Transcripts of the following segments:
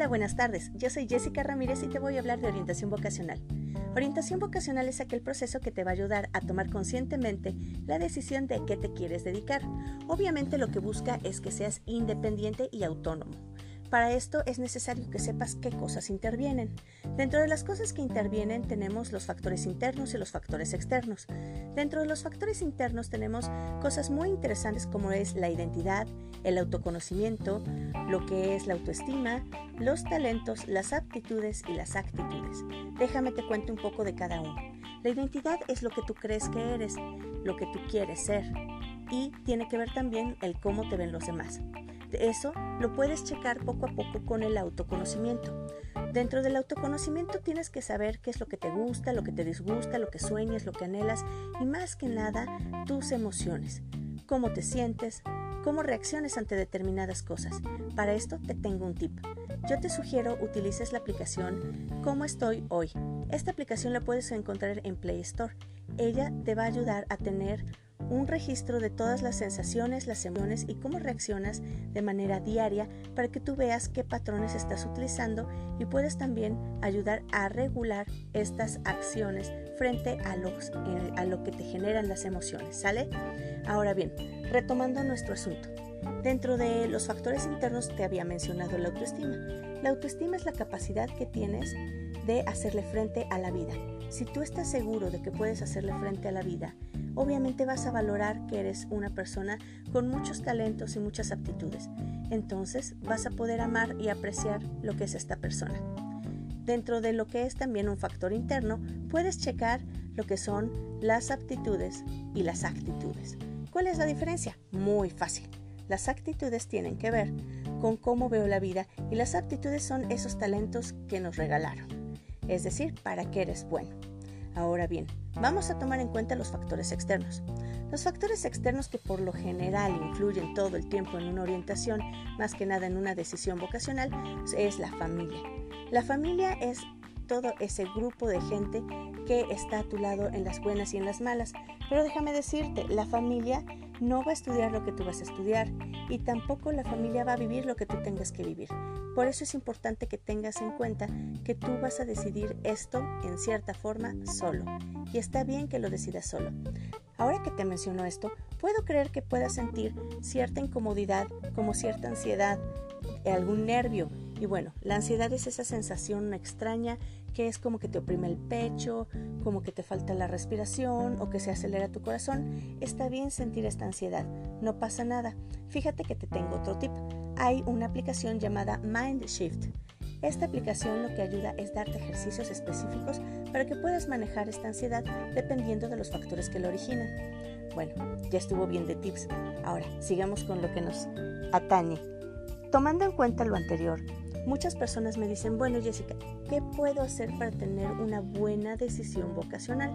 Hola, buenas tardes. Yo soy Jessica Ramírez y te voy a hablar de orientación vocacional. Orientación vocacional es aquel proceso que te va a ayudar a tomar conscientemente la decisión de qué te quieres dedicar. Obviamente lo que busca es que seas independiente y autónomo. Para esto es necesario que sepas qué cosas intervienen. Dentro de las cosas que intervienen tenemos los factores internos y los factores externos. Dentro de los factores internos tenemos cosas muy interesantes como es la identidad, el autoconocimiento, lo que es la autoestima, los talentos, las aptitudes y las actitudes. Déjame te cuente un poco de cada uno. La identidad es lo que tú crees que eres, lo que tú quieres ser y tiene que ver también el cómo te ven los demás. Eso lo puedes checar poco a poco con el autoconocimiento. Dentro del autoconocimiento tienes que saber qué es lo que te gusta, lo que te disgusta, lo que sueñas, lo que anhelas y más que nada tus emociones, cómo te sientes, cómo reacciones ante determinadas cosas. Para esto te tengo un tip. Yo te sugiero utilices la aplicación Cómo estoy hoy. Esta aplicación la puedes encontrar en Play Store. Ella te va a ayudar a tener un registro de todas las sensaciones, las emociones y cómo reaccionas de manera diaria para que tú veas qué patrones estás utilizando y puedes también ayudar a regular estas acciones frente a, eh, a lo que te generan las emociones, ¿sale? Ahora bien, retomando nuestro asunto. Dentro de los factores internos te había mencionado la autoestima. La autoestima es la capacidad que tienes de hacerle frente a la vida. Si tú estás seguro de que puedes hacerle frente a la vida, obviamente vas a valorar que eres una persona con muchos talentos y muchas aptitudes. Entonces vas a poder amar y apreciar lo que es esta persona. Dentro de lo que es también un factor interno, puedes checar lo que son las aptitudes y las actitudes. ¿Cuál es la diferencia? Muy fácil. Las actitudes tienen que ver con cómo veo la vida y las aptitudes son esos talentos que nos regalaron. Es decir, para qué eres bueno. Ahora bien, vamos a tomar en cuenta los factores externos. Los factores externos que por lo general influyen todo el tiempo en una orientación, más que nada en una decisión vocacional, es la familia. La familia es todo ese grupo de gente que está a tu lado en las buenas y en las malas. Pero déjame decirte, la familia no va a estudiar lo que tú vas a estudiar y tampoco la familia va a vivir lo que tú tengas que vivir. Por eso es importante que tengas en cuenta que tú vas a decidir esto en cierta forma solo. Y está bien que lo decidas solo. Ahora que te menciono esto, puedo creer que puedas sentir cierta incomodidad, como cierta ansiedad, algún nervio. Y bueno, la ansiedad es esa sensación extraña que es como que te oprime el pecho, como que te falta la respiración o que se acelera tu corazón, está bien sentir esta ansiedad, no pasa nada. Fíjate que te tengo otro tip. Hay una aplicación llamada Mind Shift. Esta aplicación lo que ayuda es darte ejercicios específicos para que puedas manejar esta ansiedad dependiendo de los factores que la originan. Bueno, ya estuvo bien de tips. Ahora, sigamos con lo que nos atañe. Tomando en cuenta lo anterior, Muchas personas me dicen, bueno Jessica, ¿qué puedo hacer para tener una buena decisión vocacional?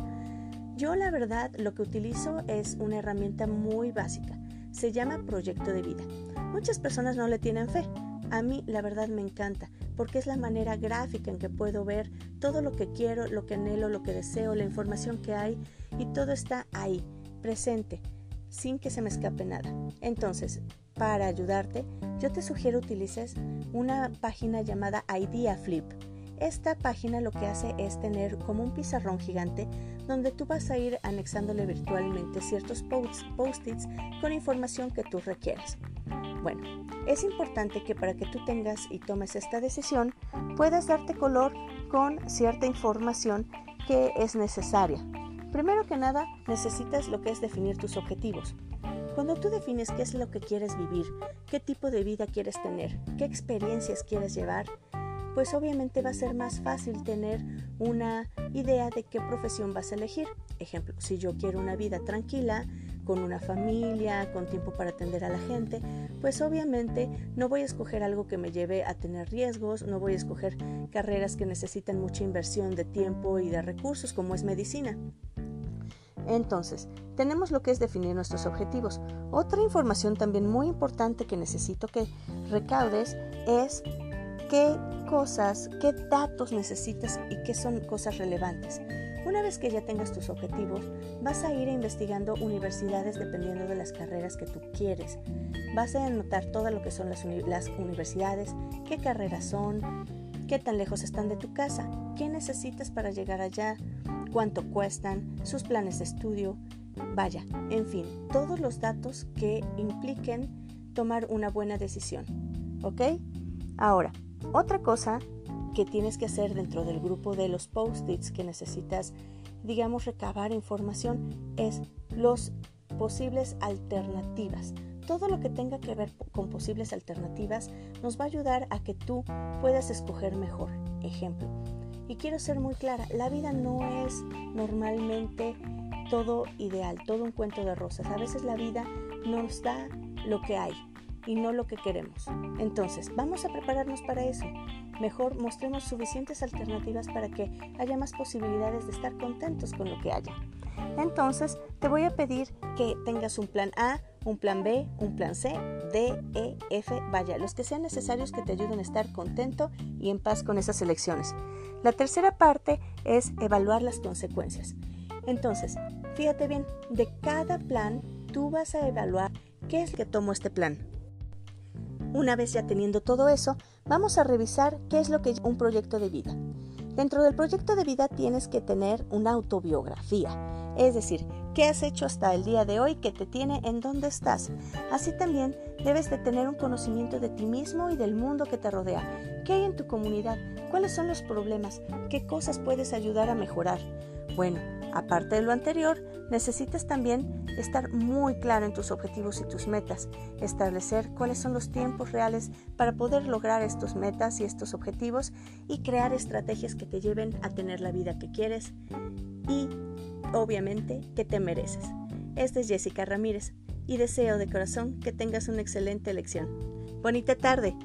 Yo la verdad lo que utilizo es una herramienta muy básica. Se llama proyecto de vida. Muchas personas no le tienen fe. A mí la verdad me encanta porque es la manera gráfica en que puedo ver todo lo que quiero, lo que anhelo, lo que deseo, la información que hay y todo está ahí, presente, sin que se me escape nada. Entonces, para ayudarte, yo te sugiero utilices una página llamada Idea Flip. Esta página lo que hace es tener como un pizarrón gigante donde tú vas a ir anexándole virtualmente ciertos post-its con información que tú requieras. Bueno, es importante que para que tú tengas y tomes esta decisión puedas darte color con cierta información que es necesaria. Primero que nada, necesitas lo que es definir tus objetivos. Cuando tú defines qué es lo que quieres vivir, qué tipo de vida quieres tener, qué experiencias quieres llevar, pues obviamente va a ser más fácil tener una idea de qué profesión vas a elegir. Ejemplo, si yo quiero una vida tranquila, con una familia, con tiempo para atender a la gente, pues obviamente no voy a escoger algo que me lleve a tener riesgos, no voy a escoger carreras que necesitan mucha inversión de tiempo y de recursos como es medicina. Entonces, tenemos lo que es definir nuestros objetivos. Otra información también muy importante que necesito que recaudes es qué cosas, qué datos necesitas y qué son cosas relevantes. Una vez que ya tengas tus objetivos, vas a ir investigando universidades dependiendo de las carreras que tú quieres. Vas a anotar todo lo que son las, las universidades, qué carreras son, qué tan lejos están de tu casa, qué necesitas para llegar allá, cuánto cuestan, sus planes de estudio, vaya, en fin, todos los datos que impliquen tomar una buena decisión. ¿Ok? Ahora, otra cosa que tienes que hacer dentro del grupo de los post-its que necesitas, digamos, recabar información es los posibles alternativas. Todo lo que tenga que ver con posibles alternativas nos va a ayudar a que tú puedas escoger mejor. Ejemplo, y quiero ser muy clara, la vida no es normalmente todo ideal, todo un cuento de rosas. A veces la vida nos da lo que hay y no lo que queremos. Entonces, vamos a prepararnos para eso. Mejor mostremos suficientes alternativas para que haya más posibilidades de estar contentos con lo que haya. Entonces, te voy a pedir que tengas un plan A, un plan B, un plan C, D, E, F, vaya, los que sean necesarios que te ayuden a estar contento y en paz con esas elecciones. La tercera parte es evaluar las consecuencias. Entonces, fíjate bien, de cada plan tú vas a evaluar qué es lo que tomó este plan. Una vez ya teniendo todo eso, vamos a revisar qué es lo que es un proyecto de vida. Dentro del proyecto de vida tienes que tener una autobiografía, es decir, qué has hecho hasta el día de hoy que te tiene en donde estás. Así también debes de tener un conocimiento de ti mismo y del mundo que te rodea. ¿Qué hay en tu comunidad? ¿Cuáles son los problemas? ¿Qué cosas puedes ayudar a mejorar? Bueno, Aparte de lo anterior, necesitas también estar muy claro en tus objetivos y tus metas, establecer cuáles son los tiempos reales para poder lograr estos metas y estos objetivos y crear estrategias que te lleven a tener la vida que quieres y obviamente que te mereces. Esta es Jessica Ramírez y deseo de corazón que tengas una excelente elección. Bonita tarde.